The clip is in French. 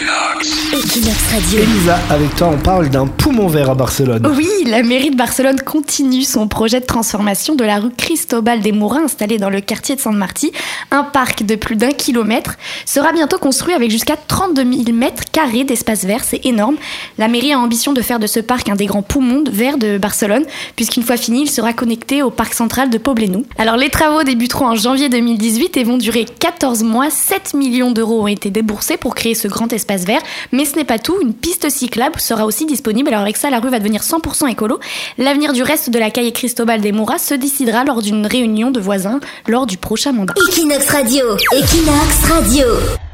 Equinox Radio. Elisa, avec toi, on parle d'un poumon vert à Barcelone. Oui, la mairie de Barcelone continue son projet de transformation de la rue Cristobal des Mourins installée dans le quartier de Sainte-Marty. Un parc de plus d'un kilomètre sera bientôt construit avec jusqu'à 32 000 mètres carrés d'espace vert. C'est énorme. La mairie a ambition de faire de ce parc un des grands poumons verts de Barcelone, puisqu'une fois fini, il sera connecté au parc central de Poblenou. Alors les travaux débuteront en janvier 2018 et vont durer 14 mois. 7 millions d'euros ont été déboursés pour créer ce grand espace Mais ce n'est pas tout, une piste cyclable sera aussi disponible. Alors avec ça, la rue va devenir 100% écolo. L'avenir du reste de la caille Cristobal des Mouras se décidera lors d'une réunion de voisins lors du prochain mandat. Equinox Radio. Equinox Radio.